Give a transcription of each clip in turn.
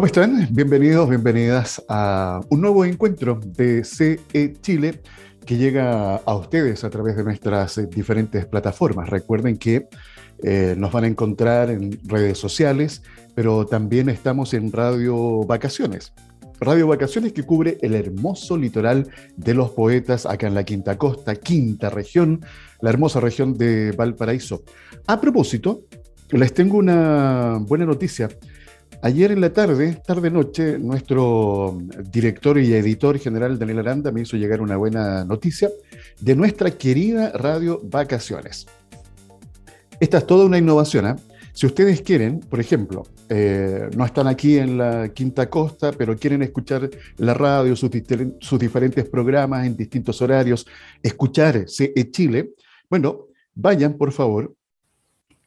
¿Cómo están? Bienvenidos, bienvenidas a un nuevo encuentro de CE Chile que llega a ustedes a través de nuestras eh, diferentes plataformas. Recuerden que eh, nos van a encontrar en redes sociales, pero también estamos en Radio Vacaciones. Radio Vacaciones que cubre el hermoso litoral de los poetas acá en la Quinta Costa, quinta región, la hermosa región de Valparaíso. A propósito, les tengo una buena noticia. Ayer en la tarde, tarde-noche, nuestro director y editor general Daniel Aranda me hizo llegar una buena noticia de nuestra querida Radio Vacaciones. Esta es toda una innovación. ¿eh? Si ustedes quieren, por ejemplo, eh, no están aquí en la Quinta Costa, pero quieren escuchar la radio, sus, diferentes programas en distintos horarios, escuchar CE Chile, bueno, vayan por favor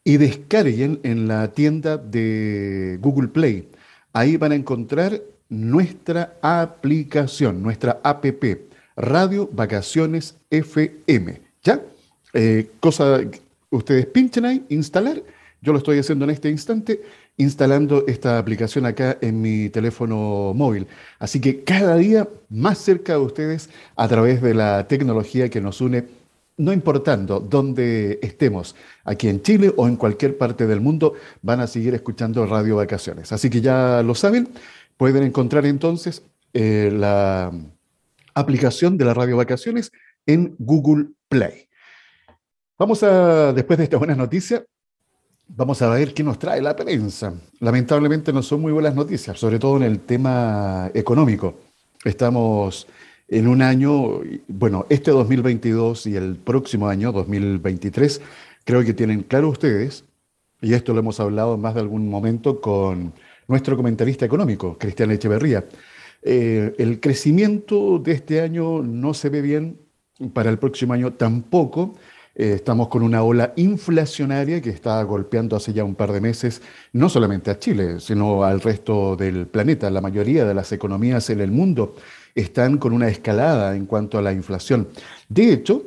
y descarguen en la tienda de Google Play. Ahí van a encontrar nuestra aplicación, nuestra app, Radio Vacaciones FM. ¿Ya? Eh, cosa, ustedes pinchen ahí, instalar. Yo lo estoy haciendo en este instante, instalando esta aplicación acá en mi teléfono móvil. Así que cada día más cerca de ustedes a través de la tecnología que nos une no importando dónde estemos, aquí en Chile o en cualquier parte del mundo, van a seguir escuchando Radio Vacaciones. Así que ya lo saben, pueden encontrar entonces eh, la aplicación de la Radio Vacaciones en Google Play. Vamos a, después de esta buena noticia, vamos a ver qué nos trae la prensa. Lamentablemente no son muy buenas noticias, sobre todo en el tema económico. Estamos en un año, bueno, este 2022 y el próximo año, 2023, creo que tienen claro ustedes, y esto lo hemos hablado en más de algún momento con nuestro comentarista económico, Cristian Echeverría, eh, el crecimiento de este año no se ve bien, para el próximo año tampoco. Eh, estamos con una ola inflacionaria que está golpeando hace ya un par de meses, no solamente a Chile, sino al resto del planeta. La mayoría de las economías en el mundo están con una escalada en cuanto a la inflación. De hecho,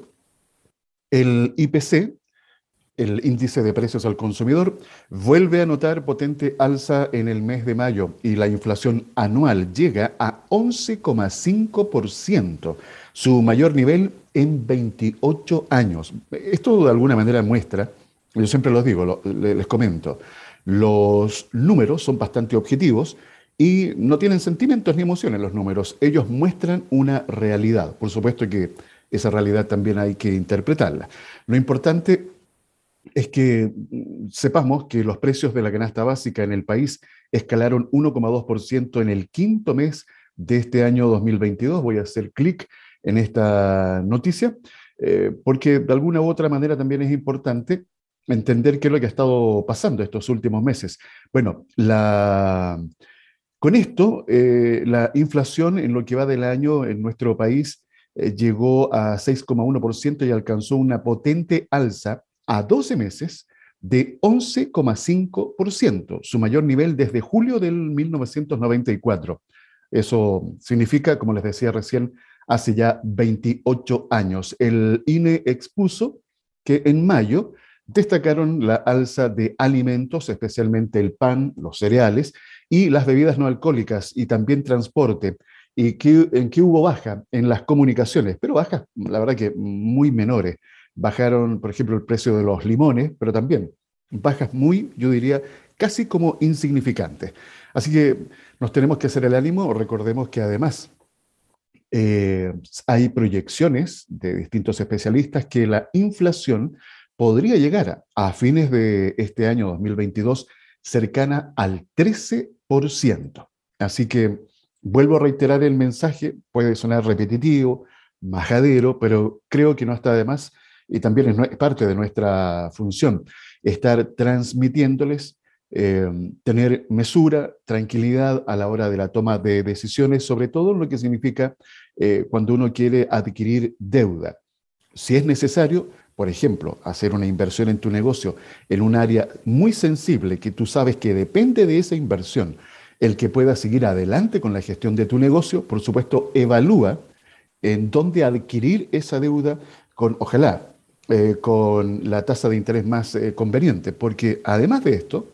el IPC, el índice de precios al consumidor, vuelve a notar potente alza en el mes de mayo y la inflación anual llega a 11,5%, su mayor nivel en 28 años. Esto de alguna manera muestra, yo siempre los digo, les comento, los números son bastante objetivos, y no tienen sentimientos ni emociones los números, ellos muestran una realidad. Por supuesto que esa realidad también hay que interpretarla. Lo importante es que sepamos que los precios de la canasta básica en el país escalaron 1,2% en el quinto mes de este año 2022. Voy a hacer clic en esta noticia, eh, porque de alguna u otra manera también es importante entender qué es lo que ha estado pasando estos últimos meses. Bueno, con esto, eh, la inflación en lo que va del año en nuestro país eh, llegó a 6,1% y alcanzó una potente alza a 12 meses de 11,5%, su mayor nivel desde julio del 1994. Eso significa, como les decía recién, hace ya 28 años. El INE expuso que en mayo destacaron la alza de alimentos, especialmente el pan, los cereales, y las bebidas no alcohólicas y también transporte. ¿Y que, en qué hubo baja? En las comunicaciones, pero bajas, la verdad que muy menores. Bajaron, por ejemplo, el precio de los limones, pero también bajas muy, yo diría, casi como insignificantes. Así que nos tenemos que hacer el ánimo. Recordemos que además eh, hay proyecciones de distintos especialistas que la inflación podría llegar a, fines de este año 2022 cercana al 13%. Así que vuelvo a reiterar el mensaje, puede sonar repetitivo, majadero, pero creo que no está de más y también es parte de nuestra función, estar transmitiéndoles, eh, tener mesura, tranquilidad a la hora de la toma de decisiones, sobre todo lo que significa eh, cuando uno quiere adquirir deuda. Si es necesario, por ejemplo, hacer una inversión en tu negocio en un área muy sensible que tú sabes que depende de esa inversión el que pueda seguir adelante con la gestión de tu negocio, por supuesto, evalúa en dónde adquirir esa deuda con, ojalá, eh, con la tasa de interés más eh, conveniente, porque además de esto,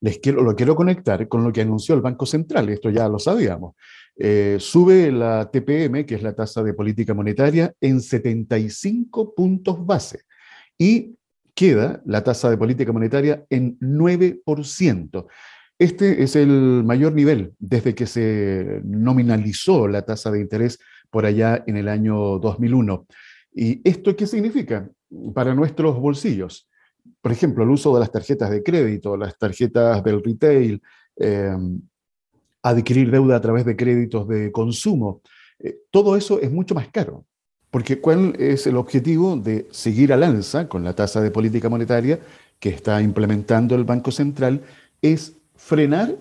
les quiero, lo quiero conectar con lo que anunció el Banco Central, esto ya lo sabíamos. Eh, sube la TPM, que es la tasa de política monetaria, en 75 puntos base y queda la tasa de política monetaria en 9%. Este es el mayor nivel desde que se nominalizó la tasa de interés por allá en el año 2001. ¿Y esto qué significa para nuestros bolsillos? Por ejemplo, el uso de las tarjetas de crédito, las tarjetas del retail, eh, adquirir deuda a través de créditos de consumo. Eh, todo eso es mucho más caro, porque ¿cuál es el objetivo de seguir al alza con la tasa de política monetaria que está implementando el Banco Central? Es frenar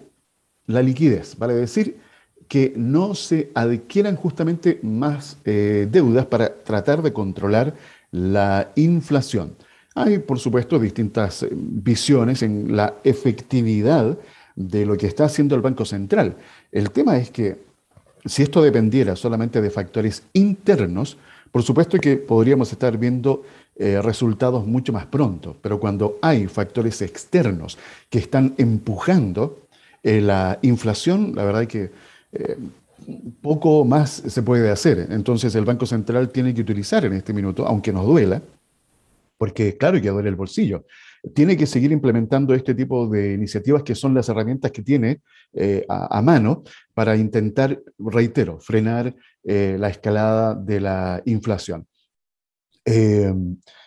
la liquidez, vale decir que no se adquieran justamente más eh, deudas para tratar de controlar la inflación. Hay, por supuesto, distintas eh, visiones en la efectividad de lo que está haciendo el Banco Central. El tema es que si esto dependiera solamente de factores internos, por supuesto que podríamos estar viendo eh, resultados mucho más pronto, pero cuando hay factores externos que están empujando eh, la inflación, la verdad es que eh, poco más se puede hacer. Entonces el Banco Central tiene que utilizar en este minuto, aunque nos duela, porque claro que duele el bolsillo, tiene que seguir implementando este tipo de iniciativas que son las herramientas que tiene eh, a, mano para intentar, reitero, frenar eh, la escalada de la inflación. Eh,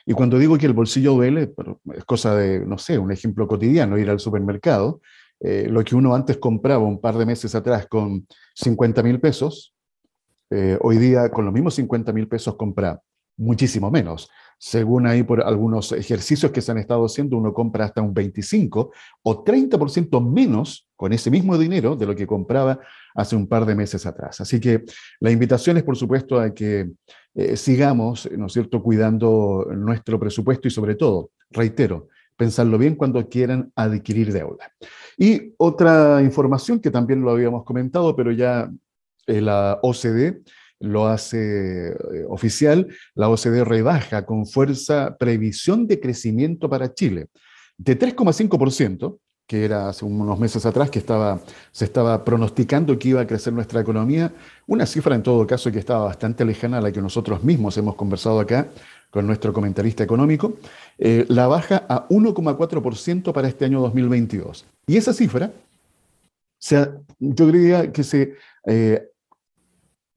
y cuando digo que el bolsillo duele, es cosa de, no sé, un ejemplo cotidiano, ir al supermercado, lo que uno antes compraba un par de meses atrás con 50 mil pesos, hoy día con los mismos 50 mil pesos compra muchísimo menos. Según ahí por algunos ejercicios que se han estado haciendo, uno compra hasta un 25 o 30% menos con ese mismo dinero de lo que compraba hace un par de meses atrás. Así que la invitación es, por supuesto, a que eh, sigamos, ¿no es cierto?, cuidando nuestro presupuesto y sobre todo, reitero, pensarlo bien cuando quieran adquirir deuda. Y otra información que también lo habíamos comentado, pero ya eh, la OCDE lo hace eh, oficial, la OCDE rebaja con fuerza previsión de crecimiento para Chile de 3,5%, que era hace unos meses atrás que estaba, se estaba pronosticando que iba a crecer nuestra economía, una cifra en todo caso que estaba bastante lejana a la que nosotros mismos hemos conversado acá con nuestro comentarista económico, eh, la baja a 1,4% para este año 2022. Y esa cifra, yo diría que se eh,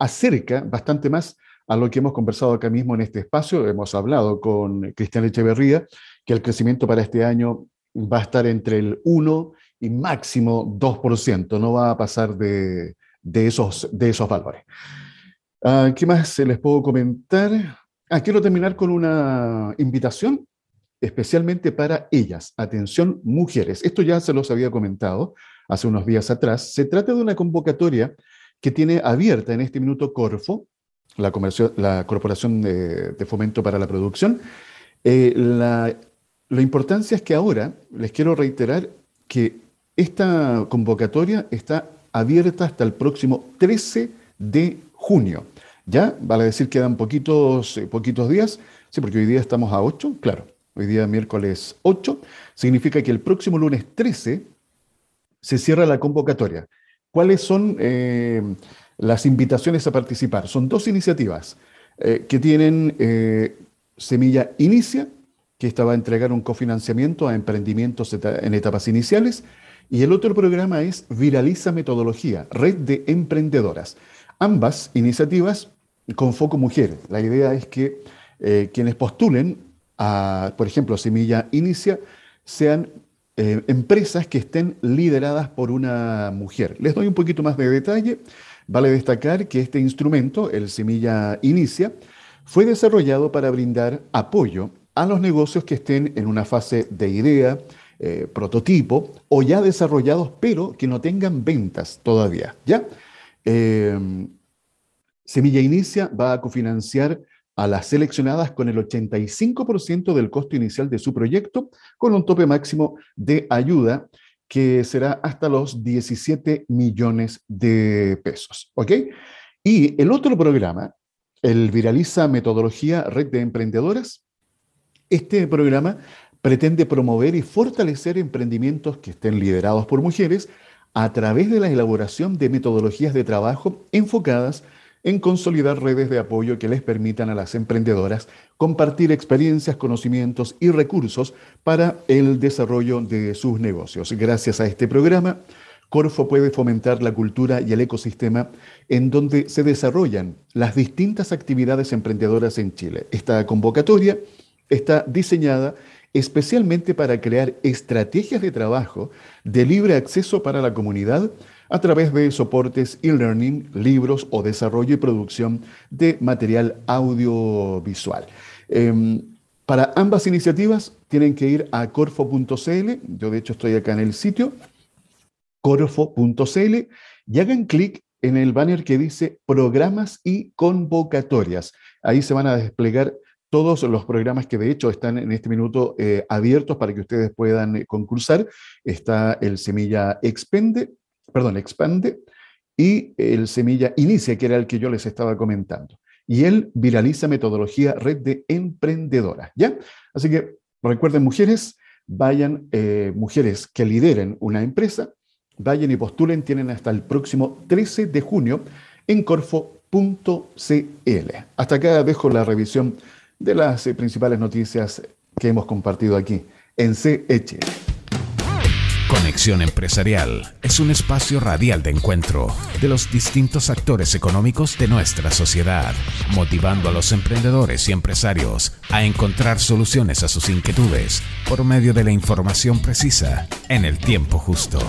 acerca bastante más a lo que hemos conversado acá mismo en este espacio. Hemos hablado con Cristian Echeverría que el crecimiento para este año va a estar entre el 1 y máximo 2%, no va a pasar de, esos, de esos valores. Ah, ¿Qué más les puedo comentar? Ah, quiero terminar con una invitación especialmente para ellas. Atención, mujeres. Esto ya se los había comentado hace unos días atrás. Se trata de una convocatoria que tiene abierta en este minuto Corfo, la, Corporación de, Fomento para la Producción. Eh, la, la importancia es que ahora les quiero reiterar que esta convocatoria está abierta hasta el próximo 13 de junio. Ya, vale decir, quedan poquitos, eh, poquitos días. Sí, porque hoy día estamos a 8, claro. Hoy día miércoles 8. Significa que el próximo lunes 13 se cierra la convocatoria. ¿Cuáles son eh, las invitaciones a participar? Son dos iniciativas eh, que tienen eh, Semilla Inicia, que esta va a entregar un cofinanciamiento a emprendimientos en etapas iniciales, y el otro programa es Viraliza Metodología, Red de Emprendedoras. Ambas iniciativas con foco mujer. La idea es que quienes postulen a, por ejemplo, Semilla Inicia, sean eh, empresas que estén lideradas por una mujer. Les doy un poquito más de detalle. Vale destacar que este instrumento, el Semilla Inicia, fue desarrollado para brindar apoyo a los negocios que estén en una fase de idea, eh, prototipo o ya desarrollados, pero que no tengan ventas todavía. ¿ya? Eh, Semilla Inicia va a cofinanciar a las seleccionadas con el 85% del costo inicial de su proyecto, con un tope máximo de ayuda que será hasta los 17 millones de pesos. ¿Ok? Y el otro programa, el Viraliza Metodología Red de Emprendedoras, este programa pretende promover y fortalecer emprendimientos que estén liderados por mujeres a través de la elaboración de metodologías de trabajo enfocadas en consolidar redes de apoyo que les permitan a las emprendedoras compartir experiencias, conocimientos y recursos para el desarrollo de sus negocios. Gracias a este programa, Corfo puede fomentar la cultura y el ecosistema en donde se desarrollan las distintas actividades emprendedoras en Chile. Esta convocatoria está diseñada especialmente para crear estrategias de trabajo de libre acceso para la comunidad a través de soportes e-learning, libros o desarrollo y producción de material audiovisual. Em, para ambas iniciativas tienen que ir a corfo.cl, yo de hecho estoy acá en el sitio, corfo.cl, y hagan clic en el banner que dice programas y convocatorias. Ahí se van a desplegar todos los programas que de hecho están en este minuto eh, abiertos para que ustedes puedan concursar. Está el Semilla Expende, perdón, Expande y el Semilla Inicia, que era el que yo les estaba comentando. Y él viraliza metodología red de emprendedoras, ¿ya? Así que recuerden, mujeres, vayan, eh, mujeres que lideren una empresa, vayan y postulen, tienen hasta el próximo 13 de junio en corfo.cl. Hasta acá dejo la revisión de las eh, principales noticias que hemos compartido aquí en CH. Conexión Empresarial es un espacio radial de encuentro de los distintos actores económicos de nuestra sociedad, motivando a los emprendedores y empresarios a encontrar soluciones a sus inquietudes por medio de la información precisa en el tiempo justo.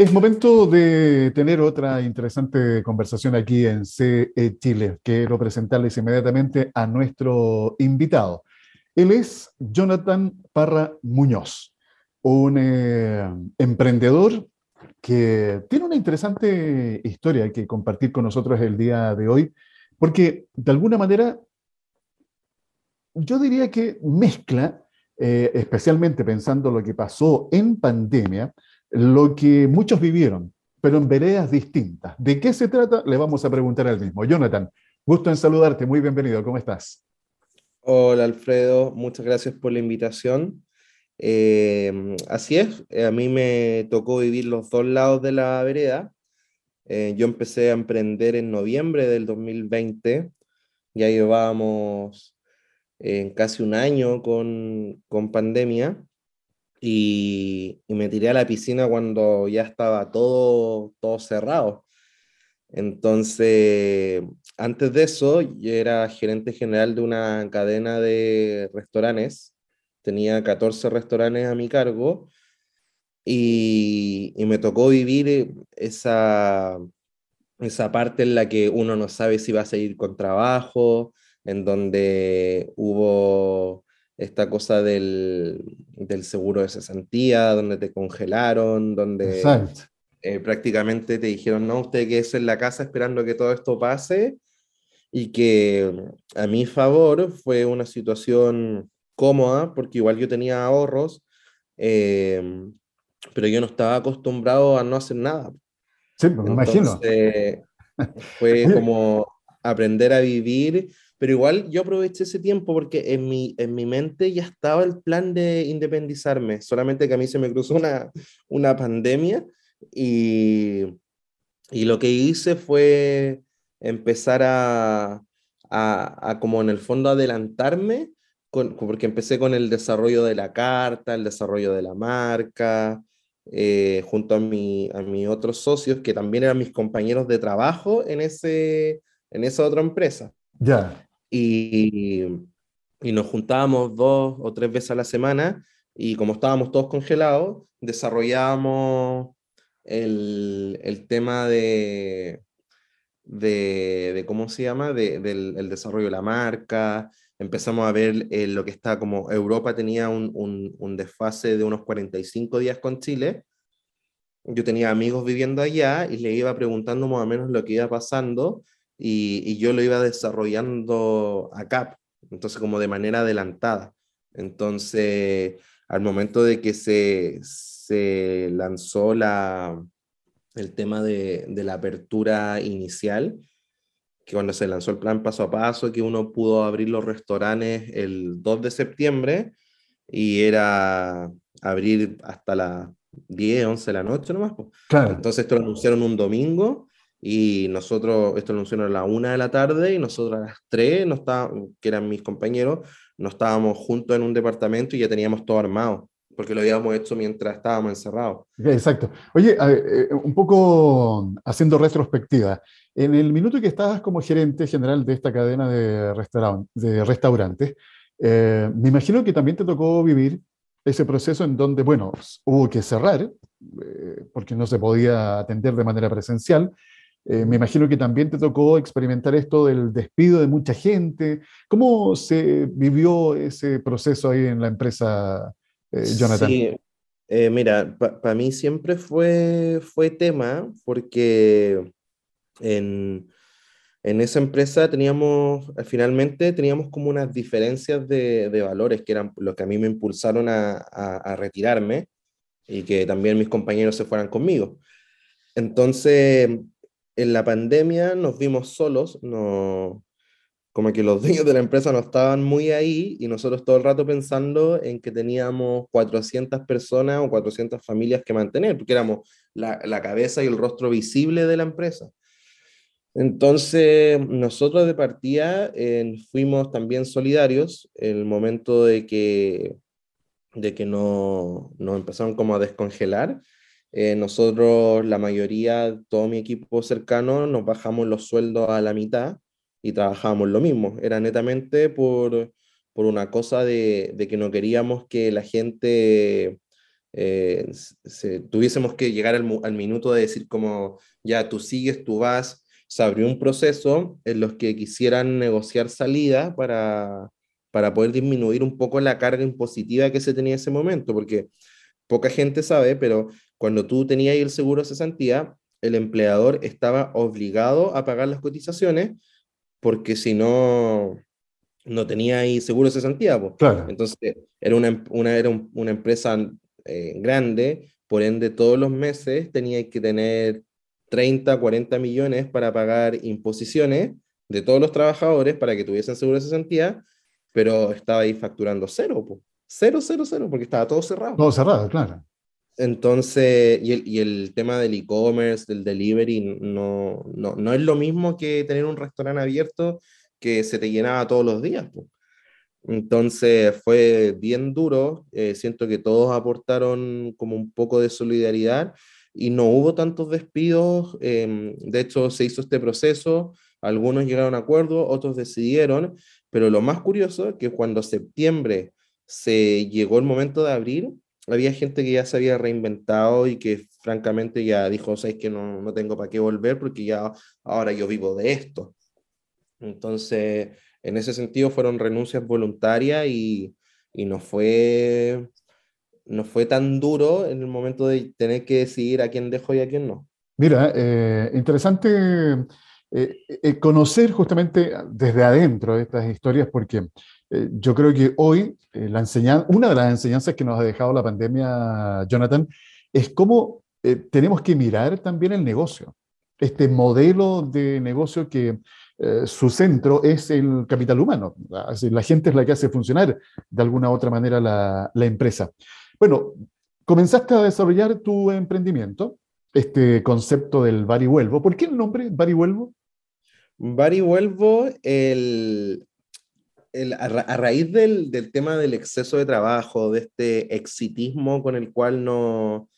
Es momento de tener otra interesante conversación aquí en CE Chile. Quiero presentarles inmediatamente a nuestro invitado. Él es Jonathan Parra Muñoz, un eh, emprendedor que tiene una interesante historia que compartir con nosotros el día de hoy, porque de alguna manera yo diría que mezcla, eh, especialmente pensando lo que pasó en pandemia, lo que muchos vivieron, pero en veredas distintas. ¿De qué se trata? Le vamos a preguntar al mismo. Jonathan, gusto en saludarte, muy bienvenido, ¿cómo estás? Hola Alfredo, muchas gracias por la invitación. Eh, así es, eh, a mí me tocó vivir los dos lados de la vereda. Eh, yo empecé a emprender en noviembre del 2020, ya llevábamos casi un año con, con pandemia y, me tiré a la piscina cuando ya estaba todo, todo cerrado. Entonces, antes de eso, yo era gerente general de una cadena de restaurantes. Tenía 14 restaurantes a mi cargo y, y me tocó vivir esa, esa parte en la que uno no sabe si va a seguir con trabajo, en donde hubo esta cosa del, del, seguro de cesantía, donde te congelaron, donde eh, prácticamente te dijeron, no, usted que es en la casa esperando que todo esto pase, y que a mi favor fue una situación cómoda, porque igual yo tenía ahorros, em, pero yo no estaba acostumbrado a no hacer nada. Sí, pues, me imagino. Fue como aprender a vivir pero igual yo aproveché ese tiempo porque en mi, en mi mente ya estaba el plan de independizarme, solamente que a mí se me cruzó una, una pandemia y, y lo que hice fue empezar a, a, a, como en el fondo adelantarme, con, porque empecé con el desarrollo de la carta, el desarrollo de la marca, eh, junto a, mi, a mis otros socios, que también eran mis compañeros de trabajo en, ese, en esa otra empresa. Ya y, nos juntábamos dos o tres veces a la semana y como estábamos todos congelados, desarrollábamos el, el tema de, de, ¿cómo se llama? De, del el desarrollo de la marca, empezamos a ver eh, lo que está como Europa tenía un, un, un, desfase de unos 45 días con Chile. Yo tenía amigos viviendo allá y le iba preguntando más o menos lo que iba pasando y, yo lo iba desarrollando acá. entonces como de manera adelantada. Entonces, al momento de que se, se lanzó la, el tema de, de la apertura inicial, que cuando se lanzó el plan paso a paso, que uno pudo abrir los restaurantes el 2 de septiembre y era abrir hasta las 10, 11 de la noche nomás. Claro. Entonces esto lo anunciaron un domingo y nosotros, esto lo anunciaron a la 1 de la tarde y nosotros a las 3, no que eran mis compañeros, no estábamos juntos en un departamento y ya teníamos todo armado porque lo habíamos hecho mientras estábamos encerrados. Exacto. Oye, eh, un poco haciendo retrospectiva, en el minuto que estabas como gerente general de esta cadena de, de restaurantes, eh, me imagino que también te tocó vivir ese proceso en donde, bueno, hubo que cerrar, eh, porque no se podía atender de manera presencial. Me imagino que también te tocó experimentar esto del despido de mucha gente. ¿Cómo se vivió ese proceso ahí en la empresa eh, Jonathan? Sí, eh, mira, para mí siempre fue, fue tema porque en, en esa empresa teníamos, finalmente teníamos como unas diferencias de, de valores que eran los que a mí me impulsaron a, a, a, retirarme y que también mis compañeros se fueran conmigo. Entonces, en la pandemia nos vimos solos, no, como que los dueños de la empresa no estaban muy ahí y nosotros todo el rato pensando en que teníamos 400 personas o 400 familias que mantener, porque éramos la, la cabeza y el rostro visible de la empresa. Entonces, nosotros de partida fuimos también solidarios el momento de que, de que nos no empezaron como a descongelar. Eh, nosotros, la mayoría, todo mi equipo cercano, nos bajamos los sueldos a la mitad y trabajábamos lo mismo. Era netamente por, por una cosa de, de, que no queríamos que la gente eh, se, tuviésemos que llegar al, al, minuto de decir como, ya tú sigues, tú vas. Se abrió un proceso en los que quisieran negociar salida para, para poder disminuir un poco la carga impositiva que se tenía en ese momento, porque poca gente sabe, pero cuando tú tenías el seguro de cesantía, el empleador estaba obligado a pagar las cotizaciones porque si no, no tenía ahí seguro de cesantía. Claro. Entonces, era una, una, era una empresa eh, grande, por ende, todos los meses tenía que tener 30, 40 millones para pagar imposiciones de todos los trabajadores para que tuviesen seguro de cesantía, pero estaba ahí facturando cero, po. cero, cero, cero, porque estaba todo cerrado. Todo cerrado, claro. Entonces, y el, tema del e-commerce, del delivery, no, es lo mismo que tener un restaurante abierto que se te llenaba todos los días. Entonces fue bien duro, eh, siento que todos aportaron como un poco de solidaridad y no hubo tantos despidos, em, de hecho se hizo este proceso, algunos llegaron a acuerdo, otros decidieron, pero lo más curioso es que cuando septiembre se llegó el momento de abrir, había gente que ya se había reinventado y que francamente ya dijo, sabes que no, no tengo para qué volver porque ya ahora yo vivo de esto. Entonces, en ese sentido fueron renuncias voluntarias y, y no fue no fue tan duro en el momento de tener que decidir a quién dejo y a quién no. Mira, eh, interesante eh, eh, conocer justamente desde adentro estas historias porque eh, yo creo que hoy eh, la enseñanza, una de las enseñanzas que nos ha dejado la pandemia, Jonathan, es cómo eh, tenemos que mirar también el negocio. Este modelo de negocio que su centro es el capital humano. La gente es la que hace funcionar de alguna u otra manera la, la empresa. Bueno, comenzaste a desarrollar tu emprendimiento, este concepto del Vuelvo. ¿Por qué el nombre Vuelvo? Vuelvo, el, a, raíz del, del, tema del exceso de trabajo, de este exitismo con el cual no,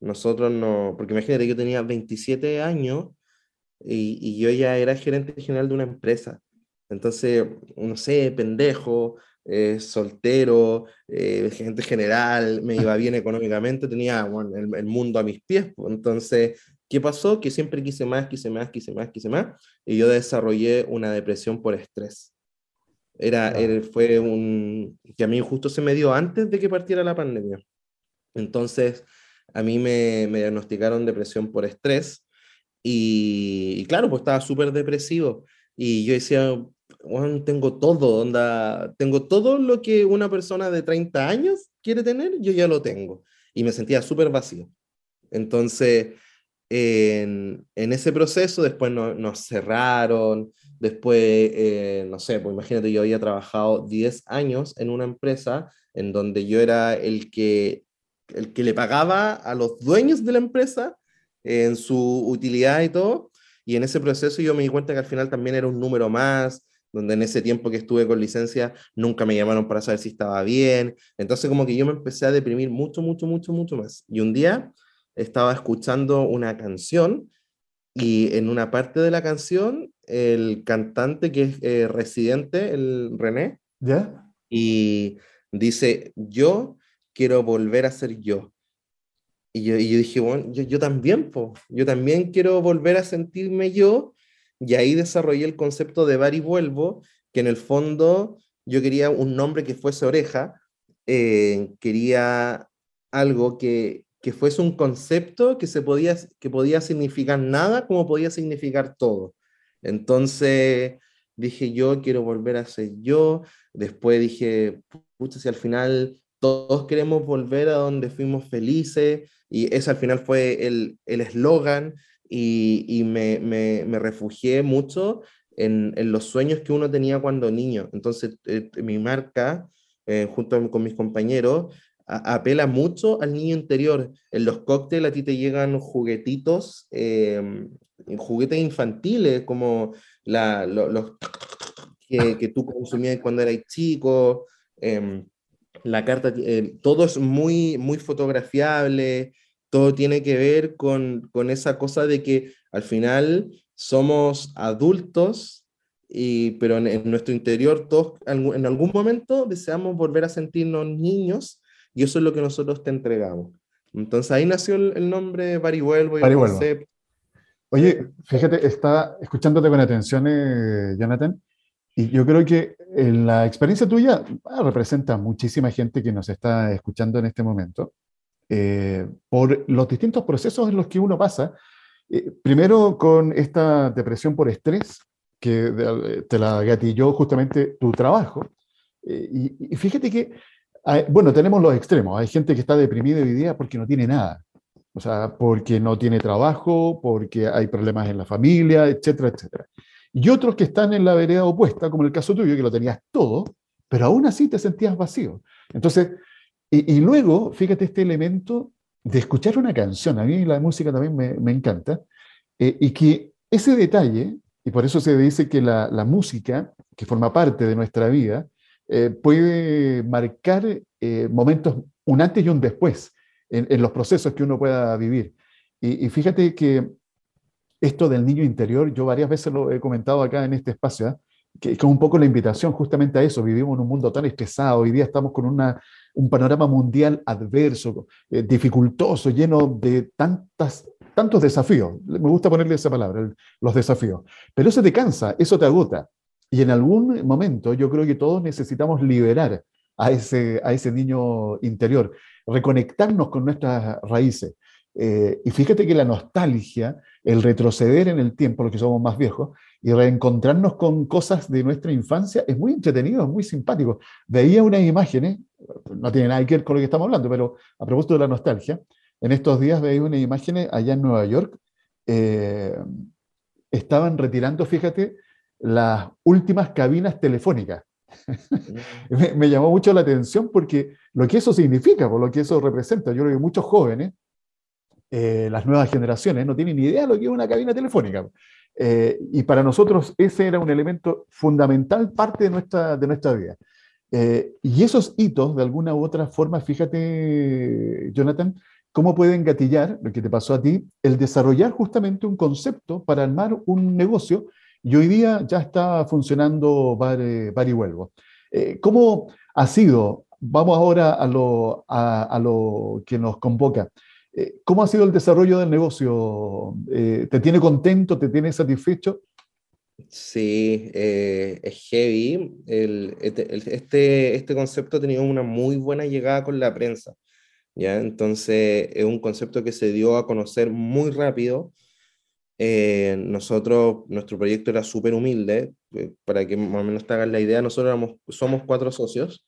nosotros no, porque imagínate, yo tenía 27 años y, y, yo ya era gerente general de una empresa. Entonces, no sé, pendejo, eh, soltero, eh, gerente general, me iba bien económicamente, tenía bueno, el, el, mundo a mis pies. Entonces, ¿qué pasó? Que siempre quise más, quise más, quise más, quise más, y yo desarrollé una depresión por estrés. Era, fue un, que a mí justo se me dio antes de que partiera la pandemia. Entonces, a mí me, me diagnosticaron depresión por estrés y, claro, pues estaba súper depresivo. Y yo decía, tengo todo, onda, tengo todo lo que una persona de 30 años quiere tener, yo ya lo tengo. Y me sentía súper vacío. Entonces, en, ese proceso, después nos cerraron, después, eh, no sé, pues imagínate, yo había trabajado 10 años en una empresa en donde yo era el que, el que le pagaba a los dueños de la empresa en su utilidad y todo. Y en ese proceso yo me di cuenta que al final también era un número más, donde en ese tiempo que estuve con licencia nunca me llamaron para saber si estaba bien. Entonces como que yo me empecé a deprimir mucho, mucho, mucho, mucho más. Y un día estaba escuchando una canción y en una parte de la canción el cantante que es eh, residente, el René, ¿Ya? y dice, yo quiero volver a ser yo. Y yo, y yo dije, bueno, yo, yo también, po, yo también quiero volver a sentirme yo. Y ahí desarrollé el concepto de bar y vuelvo, que en el fondo yo quería un nombre que fuese oreja, eh, quería algo que, que fuese un concepto que, se podía, que podía significar nada como podía significar todo. Entonces dije, yo quiero volver a ser yo. Después dije, pucha, si al final todos queremos volver a donde fuimos felices, y ese al final fue el eslogan, y, y me, me, me, refugié mucho en, en, los sueños que uno tenía cuando niño. Entonces, eh, mi marca, eh, junto con mis compañeros, apela mucho al niño interior. En los cócteles a ti te llegan juguetitos, eh, juguetes infantiles, como la, los que, que, tú consumías cuando eras chico. Eh, la carta, eh, todo es muy, muy fotografiable, todo tiene que ver con, con esa cosa de que al final somos adultos, y, pero en, en nuestro interior todos en algún momento deseamos volver a sentirnos niños y eso es lo que nosotros te entregamos. Entonces ahí nació el, nombre Parihuelvo y el concepto. Oye, fíjate, está escuchándote con atención, eh, Jonathan, y yo creo que la experiencia tuya ah, representa muchísima gente que nos está escuchando en este momento, eh, por los distintos procesos en los que uno pasa. Eh, primero con esta depresión por estrés, que te la gatilló justamente tu trabajo. y, y fíjate que bueno, tenemos los extremos. Hay gente que está deprimida hoy día porque no tiene nada. O sea, porque no tiene trabajo, porque hay problemas en la familia, etcétera, etcétera. Y otros que están en la vereda opuesta, como el caso tuyo, que lo tenías todo, pero aún así te sentías vacío. Entonces, y, luego, fíjate este elemento de escuchar una canción. A mí la música también me, me encanta. Eh, y que ese detalle, y por eso se dice que la, la música, que forma parte de nuestra vida, eh, puede marcar eh, momentos, un antes y un después, en, los procesos que uno pueda vivir. Y, fíjate que esto del niño interior, yo varias veces lo he comentado acá en este espacio, ¿eh? que es un poco la invitación justamente a eso. Vivimos en un mundo tan estresado, hoy día estamos con una, un panorama mundial adverso, dificultoso, lleno de tantas, tantos desafíos. Me gusta ponerle esa palabra, los desafíos. Pero eso te cansa, eso te agota. Y en algún momento yo creo que todos necesitamos liberar a ese, a ese niño interior, reconectarnos con nuestras raíces. Eh, y fíjate que la nostalgia, el retroceder en el tiempo, los que somos más viejos, y reencontrarnos con cosas de nuestra infancia es muy entretenido, es muy simpático. Veía unas imágenes, no tiene nada que ver con lo que estamos hablando, pero a propósito de la nostalgia, en estos días veía unas imágenes allá en Nueva York, eh, estaban retirando, fíjate, las últimas cabinas telefónicas. Mm. me, llamó mucho la atención porque lo que eso significa, por lo que eso representa, yo creo que muchos jóvenes, eh, las nuevas generaciones, no tienen ni idea de lo que es una cabina telefónica. Eh, y para nosotros ese era un elemento fundamental, parte de nuestra, de nuestra vida. Eh, y esos hitos, de alguna u otra forma, fíjate, Jonathan, cómo pueden gatillar, lo que te pasó a ti, el desarrollar justamente un concepto para armar un negocio y hoy día ya está funcionando Bar, eh, y Vuelvo. Eh, ¿Cómo ha sido? Vamos ahora a lo, que nos convoca. Eh, ¿Cómo ha sido el desarrollo del negocio? ¿Te tiene contento? ¿Te tiene satisfecho? Sí, es heavy. Este, este, este, concepto ha tenido una muy buena llegada con la prensa. ¿ya? Entonces, es un concepto que se dio a conocer muy rápido eh, nosotros, nuestro proyecto era súper humilde, eh, para que más o menos te hagan la idea, nosotros éramos, somos cuatro socios,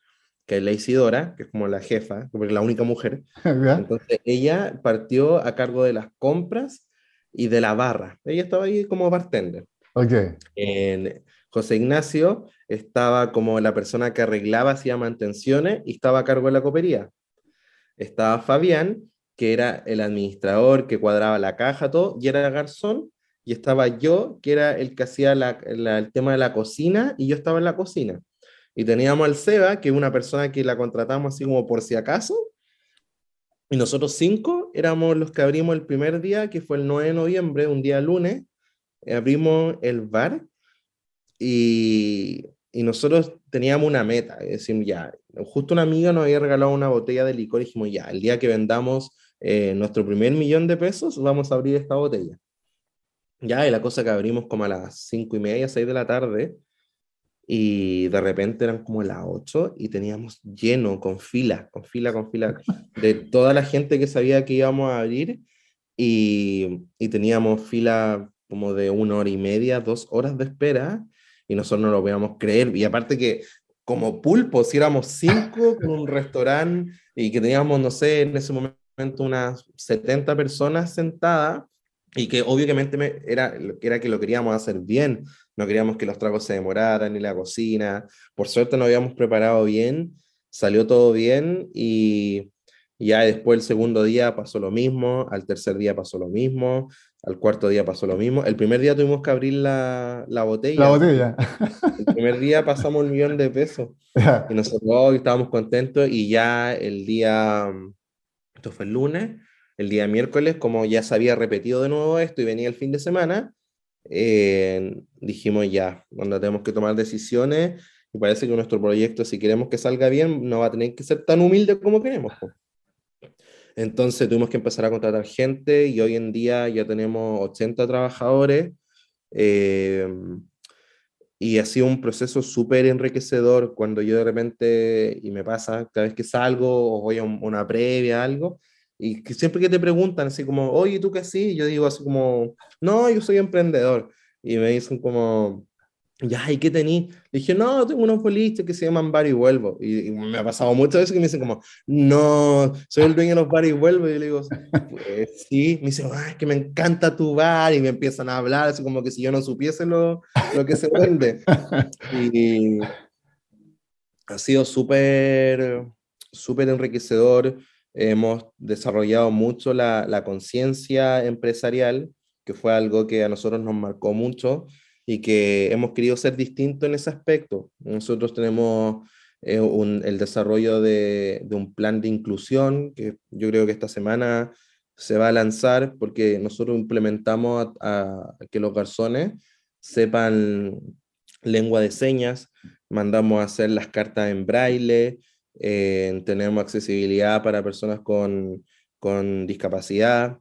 que es la Isidora, que es como la jefa, porque es la única mujer. Entonces ella partió a cargo de las compras y de la barra. Ella estaba ahí como bartender. Ok. José Ignacio estaba como la persona que arreglaba, hacía mantenciones y estaba a cargo de la copería. Estaba Fabián, que era el administrador que cuadraba la caja, todo, y era garzón, y estaba yo, que era el que hacía el tema de la cocina, y yo estaba en la cocina. Y teníamos al Seba, que es una persona que la contratamos así como por si acaso, y nosotros cinco éramos los que abrimos el primer día, que fue el 9 de noviembre, un día lunes, abrimos el bar, y, y nosotros teníamos una meta, es decir, ya, justo una amiga nos había regalado una botella de licor y dijimos, ya, el día que vendamos eh, nuestro primer millón de pesos, vamos a abrir esta botella. Ya, y la cosa que abrimos como a las cinco y media, seis de la tarde, y de repente eran como las ocho y teníamos lleno, con fila, con fila, con fila, de toda la gente que sabía que íbamos a abrir, y, y teníamos fila como de una hora y media, dos horas de espera, y nosotros no lo podíamos creer. Y aparte que como pulpo, si éramos cinco con un restaurante y que teníamos, no sé, en ese momento unas 70 personas sentadas y que obviamente me, era, era que lo queríamos hacer bien, no queríamos que los tragos se demoraran ni la cocina, por suerte nos habíamos preparado bien, salió todo bien y ya después el segundo día pasó lo mismo, al tercer día pasó lo mismo, al cuarto día pasó lo mismo, el primer día tuvimos que abrir la, la botella. La botella. El primer día pasamos un millón de pesos. Y nosotros estábamos contentos y ya el día esto fue el lunes, el día miércoles, como ya se había repetido de nuevo esto y venía el fin de semana, eh, dijimos ya, cuando tenemos que tomar decisiones, y parece que nuestro proyecto, si queremos que salga bien, no va a tener que ser tan humilde como queremos. Entonces tuvimos que empezar a contratar gente y hoy en día ya tenemos 80 trabajadores. Eh, y ha sido un proceso súper enriquecedor cuando yo de repente, y me pasa, cada vez que salgo o voy a una previa, algo, y que siempre que te preguntan, así como, oye, ¿tú qué así? Yo digo así como, no, yo soy emprendedor. Y me dicen como, ya, ¿y qué tení? Le dije, no, tengo unos boliches que se llaman Bar y Vuelvo. Y, me ha pasado muchas veces que me dicen como, no, soy el dueño de los Bar y Vuelvo. Y yo le digo, pues sí. Me dicen, es que me encanta tu bar. Y me empiezan a hablar, así como que si yo no supiese lo, lo que se vende. y ha sido súper, súper enriquecedor. Hemos desarrollado mucho la, la conciencia empresarial, que fue algo que a nosotros nos marcó mucho y que hemos querido ser distintos en ese aspecto. Nosotros tenemos eh, el desarrollo de, un plan de inclusión que yo creo que esta semana se va a lanzar porque nosotros implementamos a, que los garzones sepan lengua de señas, mandamos a hacer las cartas en braille, eh, tenemos accesibilidad para personas con, con discapacidad,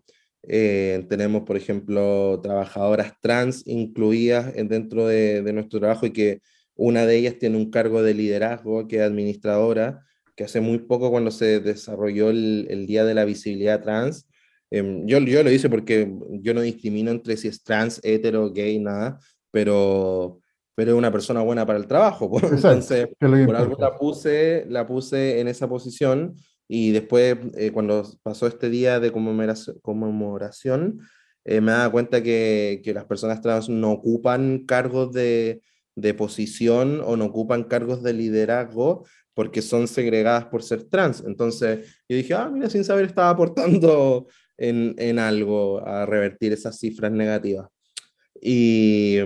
eh, tenemos, por ejemplo, trabajadoras trans incluidas dentro de, nuestro trabajo y que una de ellas tiene un cargo de liderazgo, que es administradora, que hace muy poco cuando se desarrolló el, Día de la Visibilidad Trans, em, yo, yo lo hice porque yo no discrimino entre si es trans, hetero, gay, nada, pero, pero es una persona buena para el trabajo. Entonces, por algo la puse, la puse en esa posición y después, eh, cuando pasó este día de conmemoración, eh, me daba cuenta que, que, las personas trans no ocupan cargos de, de, posición o no ocupan cargos de liderazgo porque son segregadas por ser trans. Entonces, yo dije, ah, mira, sin saber estaba aportando en, en algo a revertir esas cifras negativas. Y,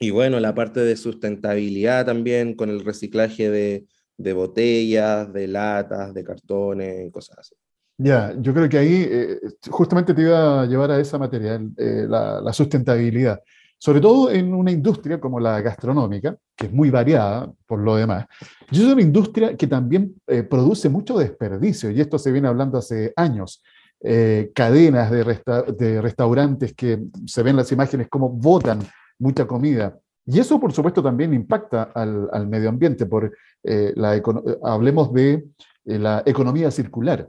y bueno, la parte de sustentabilidad también con el reciclaje de, de botellas, de latas, de cartones cosas así. Ya, yo creo que ahí eh, justamente te iba a llevar a esa material, eh, la, sustentabilidad, sobre todo en una industria como la gastronómica, que es muy variada por lo demás. Y es una industria que también eh, produce mucho desperdicio, y esto se viene hablando hace años. cadenas de, de, restaurantes que se ven las imágenes como botan mucha comida. Y eso, por supuesto, también impacta al, medio ambiente, por, eh, la, hablemos de eh, la economía circular.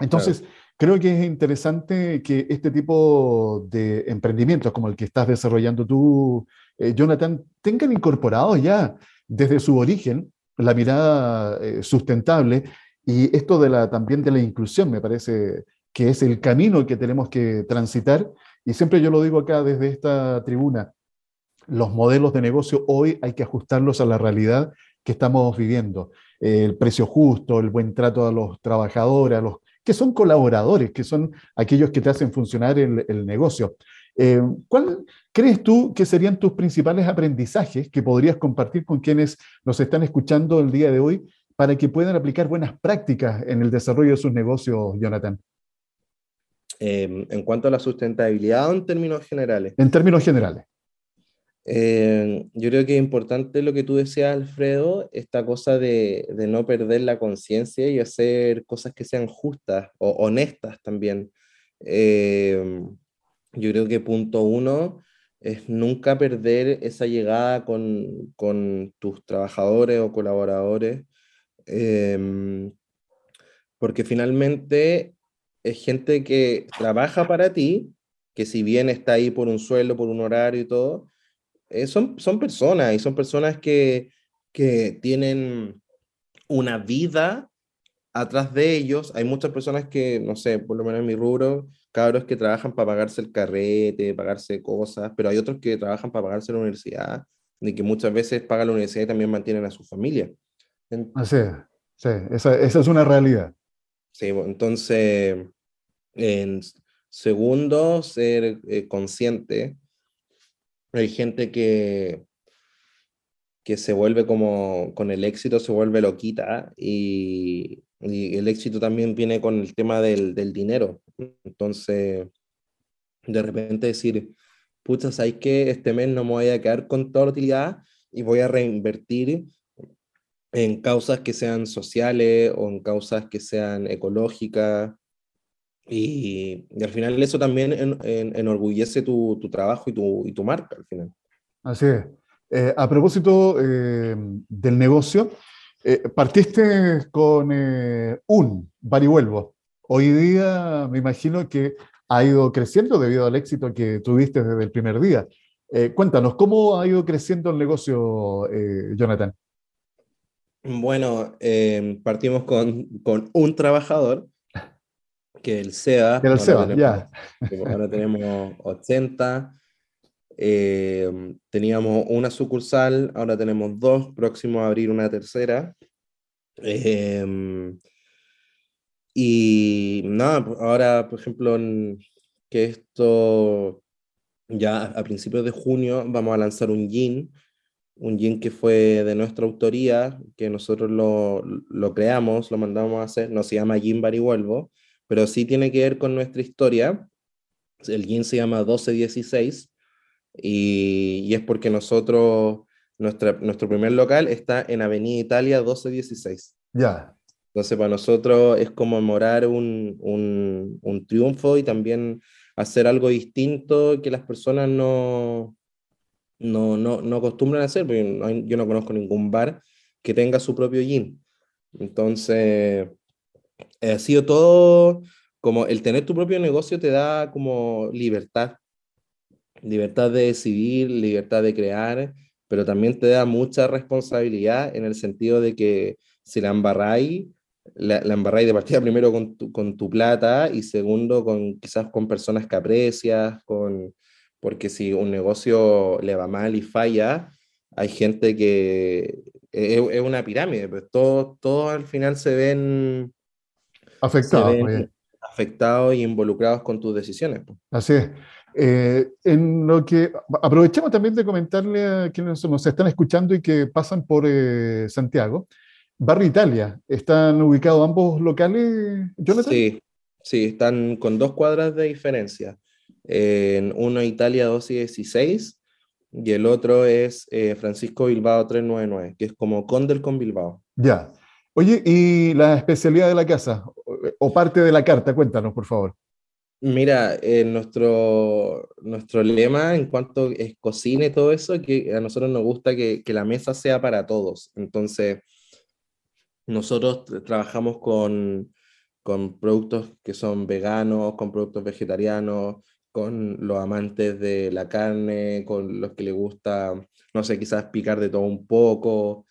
Entonces, creo que es interesante que este tipo de emprendimientos como el que estás desarrollando tú, eh, Jonathan, tengan incorporado ya desde su origen la mirada sustentable y esto de la, también de la inclusión me parece que es el camino que tenemos que transitar. Y siempre yo lo digo acá desde esta tribuna, los modelos de negocio hoy hay que ajustarlos a la realidad que estamos viviendo. El precio justo, el buen trato a los trabajadores, a los que son colaboradores, que son aquellos que te hacen funcionar el, el negocio. Eh, ¿Cuál crees tú que serían tus principales aprendizajes que podrías compartir con quienes nos están escuchando el día de hoy para que puedan aplicar buenas prácticas en el desarrollo de sus negocios, Jonathan? Em, en cuanto a la sustentabilidad o en términos generales. En términos generales. Eh, yo creo que es importante lo que tú decías, Alfredo, esta cosa de, de no perder la conciencia y hacer cosas que sean justas o honestas también. Eh, yo creo que punto uno es nunca perder esa llegada con, con tus trabajadores o colaboradores, eh, porque finalmente es gente que trabaja para ti, que si bien está ahí por un sueldo, por un horario y todo, eh, son, son personas y son personas que, que tienen una vida atrás de ellos. Hay muchas personas que, no sé, por lo menos en mi rubro, cabros que trabajan para pagarse el carrete, pagarse cosas, pero hay otros que trabajan para pagarse la universidad y que muchas veces pagan la universidad y también mantienen a su familia. Así es, sí, esa, esa es una realidad. Sí, entonces, en segundo, ser eh, consciente hay gente que, que se vuelve como, con el éxito se vuelve loquita y, y el éxito también viene con el tema del, del, dinero. Entonces, de repente decir, pucha, ¿sabes que Este mes no me voy a quedar con toda utilidad y voy a reinvertir en causas que sean sociales o en causas que sean ecológicas y, y, al final eso también en, en, enorgullece tu, tu, trabajo y tu, y tu marca al final. Así es. Eh, a propósito eh, del negocio, eh, partiste con eh, un varihuelvo. Hoy día me imagino que ha ido creciendo debido al éxito que tuviste desde el primer día. Eh, cuéntanos, ¿cómo ha ido creciendo el negocio, Jonathan? Bueno, partimos con, con un trabajador que el SEA. el SEA, ya. Ahora tenemos 80. Eh, teníamos una sucursal, ahora tenemos dos, próximo a abrir una tercera. Eh, y nada, ahora, por ejemplo, en, que esto ya a principios de junio vamos a lanzar un gin, un gin que fue de nuestra autoría, que nosotros lo, lo creamos, lo mandamos a hacer, no se llama Gin Barihuelvo, pero sí tiene que ver con nuestra historia. El gin se llama 1216 y, y es porque nosotros, nuestra, nuestro primer local está en Avenida Italia 1216. Ya. Entonces para nosotros es conmemorar un, un, un triunfo y también hacer algo distinto que las personas no, no, no, no acostumbran a hacer, porque yo no conozco ningún bar que tenga su propio gin. Entonces, ha sido todo como el tener tu propio negocio te da como libertad, libertad de decidir, libertad de crear, pero también te da mucha responsabilidad en el sentido de que si la embarráis, la, la embarráis de partida primero con tu, con tu plata y segundo con quizás con personas que aprecias, con, porque si un negocio le va mal y falla, hay gente que es, es una pirámide, pero todos todo al final se ven afectados afectados y involucrados con tus decisiones. Así es. Eh, en lo que aprovechemos también de comentarle a quienes nos están escuchando y que pasan por eh, Santiago, Barrio Italia, ¿están ubicados ambos locales, Jonathan? Sí, sí, están con dos cuadras de diferencia. En uno Italia 12 y 16 y el otro es eh, Francisco Bilbao 399, que es como Condel con Bilbao. Ya. Oye, ¿y la especialidad de la casa? O parte de la carta, cuéntanos, por favor. Mira, eh, nuestro, nuestro lema en cuanto es cocina y todo eso, que a nosotros nos gusta que, que la mesa sea para todos. Entonces, nosotros trabajamos con, con productos que son veganos, con productos vegetarianos, con los amantes de la carne, con los que les gusta, no sé, quizás picar de todo un poco.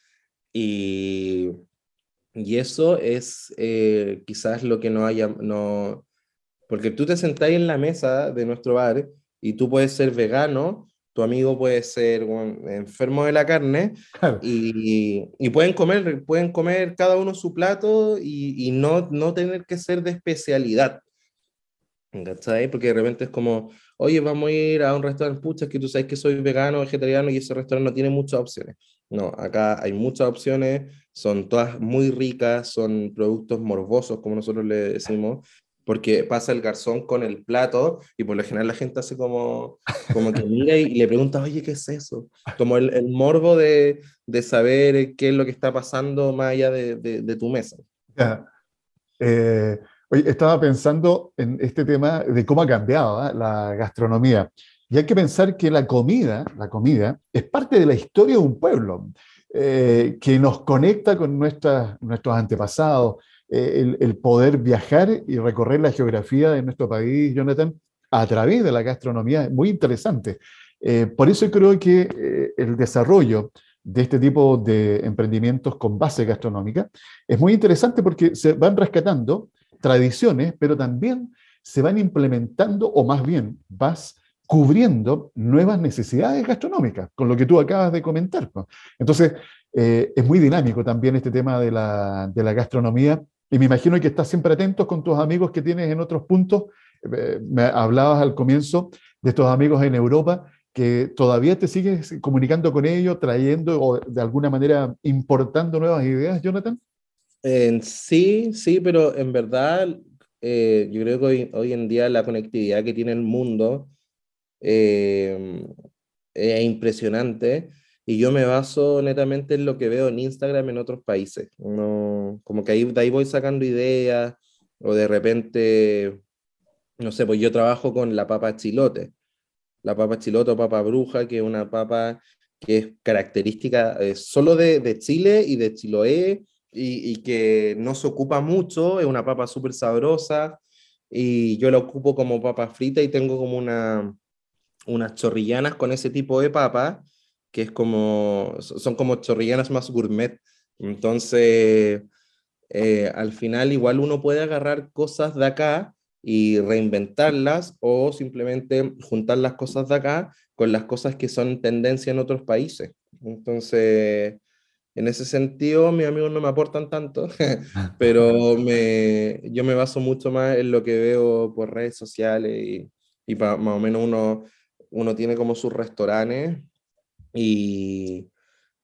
Y, y eso es eh, quizás lo que no haya, no, porque tú te sentás en la mesa de nuestro bar y tú puedes ser vegano, tu amigo puede ser enfermo de la carne y, y, pueden, comer, pueden comer cada uno su plato y, y, no, no tener que ser de especialidad. ¿Cachai? Porque de repente es como, oye, vamos a ir a un restaurante, pucha, que tú sabes que soy vegano, vegetariano y ese restaurante no tiene muchas opciones. No, acá hay muchas opciones, son todas muy ricas, son productos morbosos, como nosotros le decimos, porque pasa el garzón con el plato y por lo general la gente hace como, como que mira y, le pregunta, oye, ¿qué es eso? Como el, el morbo de, de, saber qué es lo que está pasando más allá de, de, de tu mesa. Eh, oye, estaba pensando en este tema de cómo ha cambiado ¿eh? la gastronomía. Y hay que pensar que la comida, la comida, es parte de la historia de un pueblo, eh, que nos conecta con nuestras, nuestros antepasados, eh, el, poder viajar y recorrer la geografía de nuestro país, Jonathan, a través de la gastronomía, es muy interesante. Eh, por eso creo que el desarrollo de este tipo de emprendimientos con base gastronómica es muy interesante porque se van rescatando tradiciones, pero también se van implementando, o más bien vas cubriendo nuevas necesidades gastronómicas, con lo que tú acabas de comentar. Entonces, es muy dinámico también este tema de la, de la gastronomía y me imagino que estás siempre atento con tus amigos que tienes en otros puntos. Eh, me hablabas al comienzo de estos amigos en Europa que todavía te sigues comunicando con ellos, trayendo o de alguna manera importando nuevas ideas, Jonathan. sí, sí, pero en verdad eh, yo creo que hoy, hoy, en día la conectividad que tiene el mundo eh, es impresionante y yo me baso netamente en lo que veo en Instagram en otros países. No, como que ahí, de ahí voy sacando ideas o de repente, no sé, pues yo trabajo con la papa chilote. La papa chilote o papa bruja, que es una papa que es característica eh, solo de, de, Chile y de Chiloé y, y, que no se ocupa mucho, es una papa súper sabrosa y yo la ocupo como papa frita y tengo como una, unas chorrillanas con ese tipo de papa que es como, son como chorrillanas más gourmet. Entonces, eh, al final igual uno puede agarrar cosas de acá y reinventarlas o simplemente juntar las cosas de acá con las cosas que son tendencia en otros países. Entonces, en ese sentido, mis amigos no me aportan tanto, pero me, yo me baso mucho más en lo que veo por redes sociales y, y más o menos uno, uno tiene como sus restaurantes y,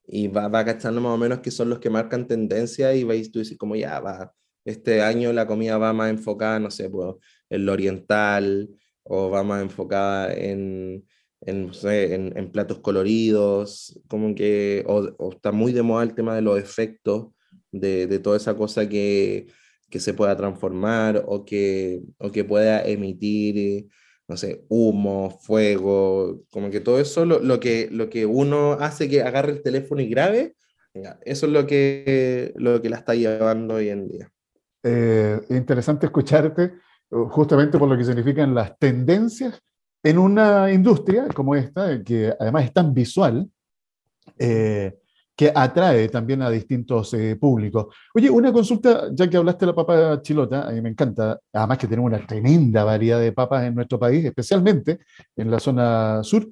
y va, va cachando más o menos que son los que marcan tendencia y vais tú dices como ya va, este año la comida va más enfocada, no sé, pues, en lo oriental o va más enfocada en, en, en, platos coloridos, como que, o, está muy de moda el tema de los efectos, de, de toda esa cosa que, que se pueda transformar o que, o que pueda emitir no sé, humo, fuego, como que todo eso, lo, lo, que, lo que uno hace que agarre el teléfono y grabe, eso es lo que, lo que la está llevando hoy en día. Eh, interesante escucharte, uh, justamente por lo que significan las tendencias en una industria como esta, que además es tan visual, eh, que atrae también a distintos eh, públicos. Oye, una consulta, ya que hablaste de la papa chilota, a mí me encanta, además que tenemos una tremenda variedad de papas en nuestro país, especialmente en la zona sur.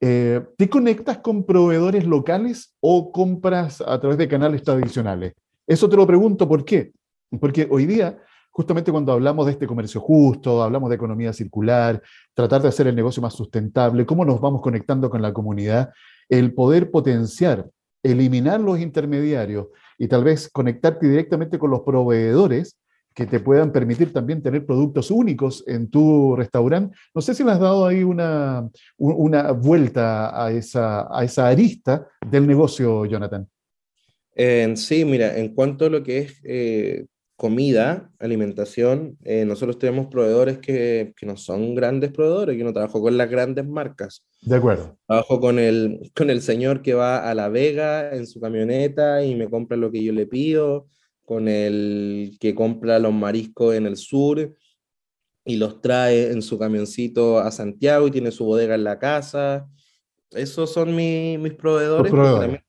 Eh, ¿Te conectas con proveedores locales o compras a través de canales tradicionales? Eso te lo pregunto, ¿por qué? Porque hoy día, justamente cuando hablamos de este comercio justo, hablamos de economía circular, tratar de hacer el negocio más sustentable, cómo nos vamos conectando con la comunidad, el poder potenciar eliminar los intermediarios y tal vez conectarte directamente con los proveedores que te puedan permitir también tener productos únicos en tu restaurante. No sé si le has dado ahí una, una vuelta a esa, a esa arista del negocio, Jonathan. Eh, sí, mira, en cuanto a lo que es eh, comida, alimentación, eh, nosotros tenemos proveedores que, que, no son grandes proveedores, que no trabajo con las grandes marcas. De acuerdo. Trabajo con el, con el señor que va a La Vega en su camioneta y me compra lo que yo le pido, con el que compra los mariscos en el sur y los trae en su camioncito a Santiago y tiene su bodega en la casa. Esos son mis proveedores, que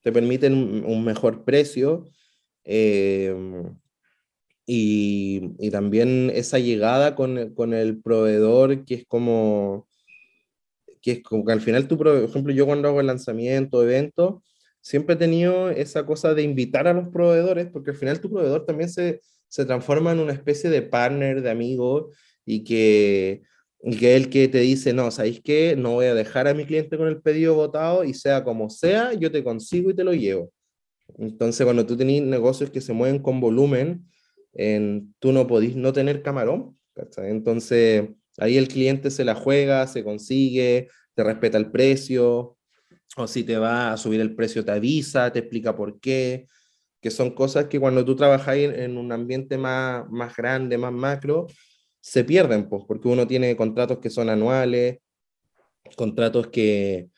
te permiten un mejor precio. Em, y, y, también esa llegada con, con, el proveedor que es como que es como que al final tú, por ejemplo, yo cuando hago el lanzamiento, evento, siempre he tenido esa cosa de invitar a los proveedores, porque al final tu proveedor también se, se transforma en una especie de partner, de amigo, y que, y que el que te dice, no, ¿sabéis qué? No voy a dejar a mi cliente con el pedido votado y sea como sea, yo te consigo y te lo llevo. Entonces, cuando tú tenés negocios que se mueven con volumen, en, tú no podís no tener camarón. Entonces, ahí el cliente se la juega, se consigue, te respeta el precio, o si te va a subir el precio, te avisa, te explica por qué, que son cosas que cuando tú trabajas en un ambiente más, más grande, más macro, se pierden, pues, porque uno tiene contratos que son anuales, contratos que,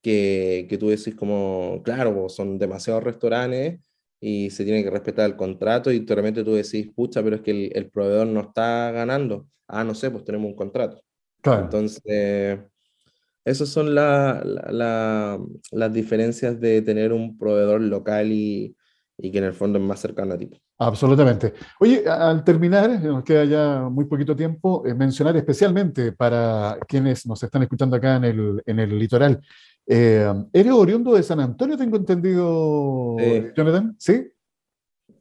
que, que tú decís como, claro, son demasiados restaurantes y se tiene que respetar el contrato y realmente tú decís, pucha, pero es que el, el proveedor no está ganando. Ah, no sé, pues tenemos un contrato. Claro. Entonces, esas son la, la, las diferencias de tener un proveedor local y, y, que en el fondo es más cercano a ti. Absolutamente. Oye, al terminar, nos queda ya muy poquito tiempo, eh, mencionar especialmente para quienes nos están escuchando acá en el, en el litoral. Eh, ¿Eres oriundo de San Antonio, tengo entendido, Jonathan? ¿Sí?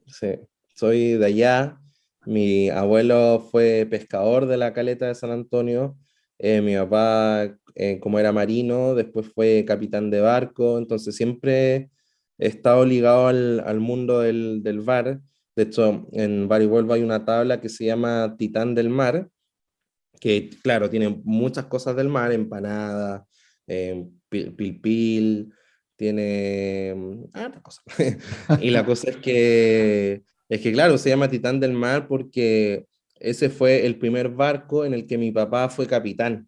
Sí, soy de allá. Mi abuelo fue pescador de la caleta de San Antonio. Eh, mi papá eh, como era marino, después fue capitán de barco, entonces siempre he estado ligado al, al mundo del, del, bar. De hecho, en Bar y Vuelvo hay una tabla que se llama Titán del Mar, que claro, tiene muchas cosas del mar, empanada, eh, pil, pil, tiene ah, cosas. y la cosa es que, es que, claro, se llama Titán del Mar porque ese fue el primer barco en el que mi papá fue capitán.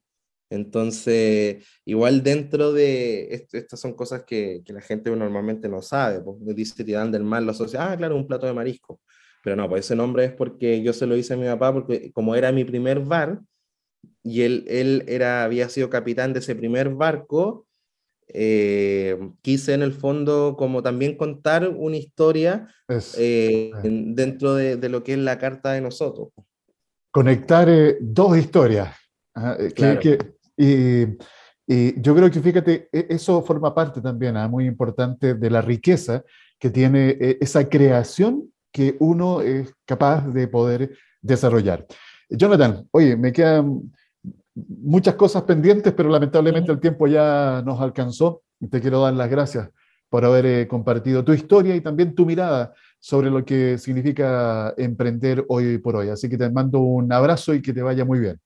Entonces, igual dentro de, estas son cosas que, que, la gente normalmente no sabe, pues dice Titán del Mar, lo asocia, ah, claro, un plato de marisco, pero no, pues ese nombre es porque yo se lo hice a mi papá, porque como era mi primer bar, y él, él era, había sido capitán de ese primer barco, eh, quise en el fondo como también contar una historia eh, dentro de, de, lo que es la carta de nosotros. Conectar eh, dos historias. Claro. que, y, yo creo que, fíjate, e, eso forma parte también, ¿ah? muy importante, de la riqueza que tiene eh, esa creación que uno es capaz de poder desarrollar. Jonathan, oye, me quedan muchas cosas pendientes, pero lamentablemente el tiempo ya nos alcanzó. Te quiero dar las gracias por haber eh, compartido tu historia y también tu mirada sobre lo que significa emprender hoy por hoy. Así que te mando un abrazo y que te vaya muy bien.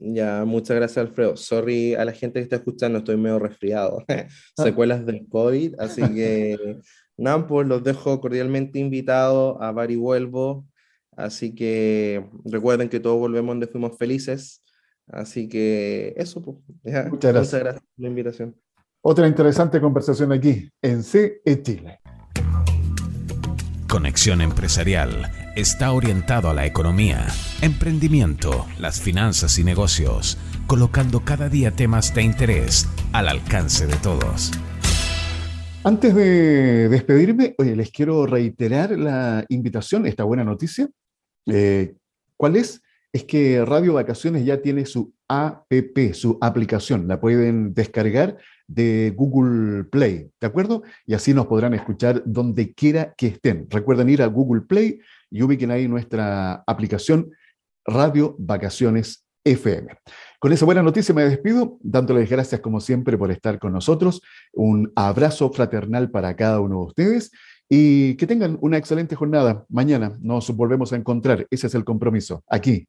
Ya, muchas gracias, Alfredo. Sorry a la gente que está escuchando, estoy medio resfriado. Secuelas del COVID, así que nada, pues los dejo cordialmente invitados a Bar y Vuelvo. Así que recuerden que todos volvemos donde fuimos felices. Así que eso, pues. Muchas gracias. Muchas gracias por la invitación. Otra interesante conversación aquí en CE Chile. Conexión Empresarial está orientado a la economía, emprendimiento, las finanzas y negocios, colocando cada día temas de interés al alcance de todos. Antes de despedirme, oye, les quiero reiterar la invitación, esta buena noticia. Eh, ¿Cuál es? Es que Radio Vacaciones ya tiene su APP, su aplicación. La pueden descargar de Google Play, ¿de acuerdo? Y así nos podrán escuchar donde quiera que estén. Recuerden ir a Google Play y ubiquen ahí nuestra aplicación Radio Vacaciones FM. Con esa buena noticia me despido, dándoles gracias como siempre por estar con nosotros. Un abrazo fraternal para cada uno de ustedes y que tengan una excelente jornada. Mañana nos volvemos a encontrar. Ese es el compromiso aquí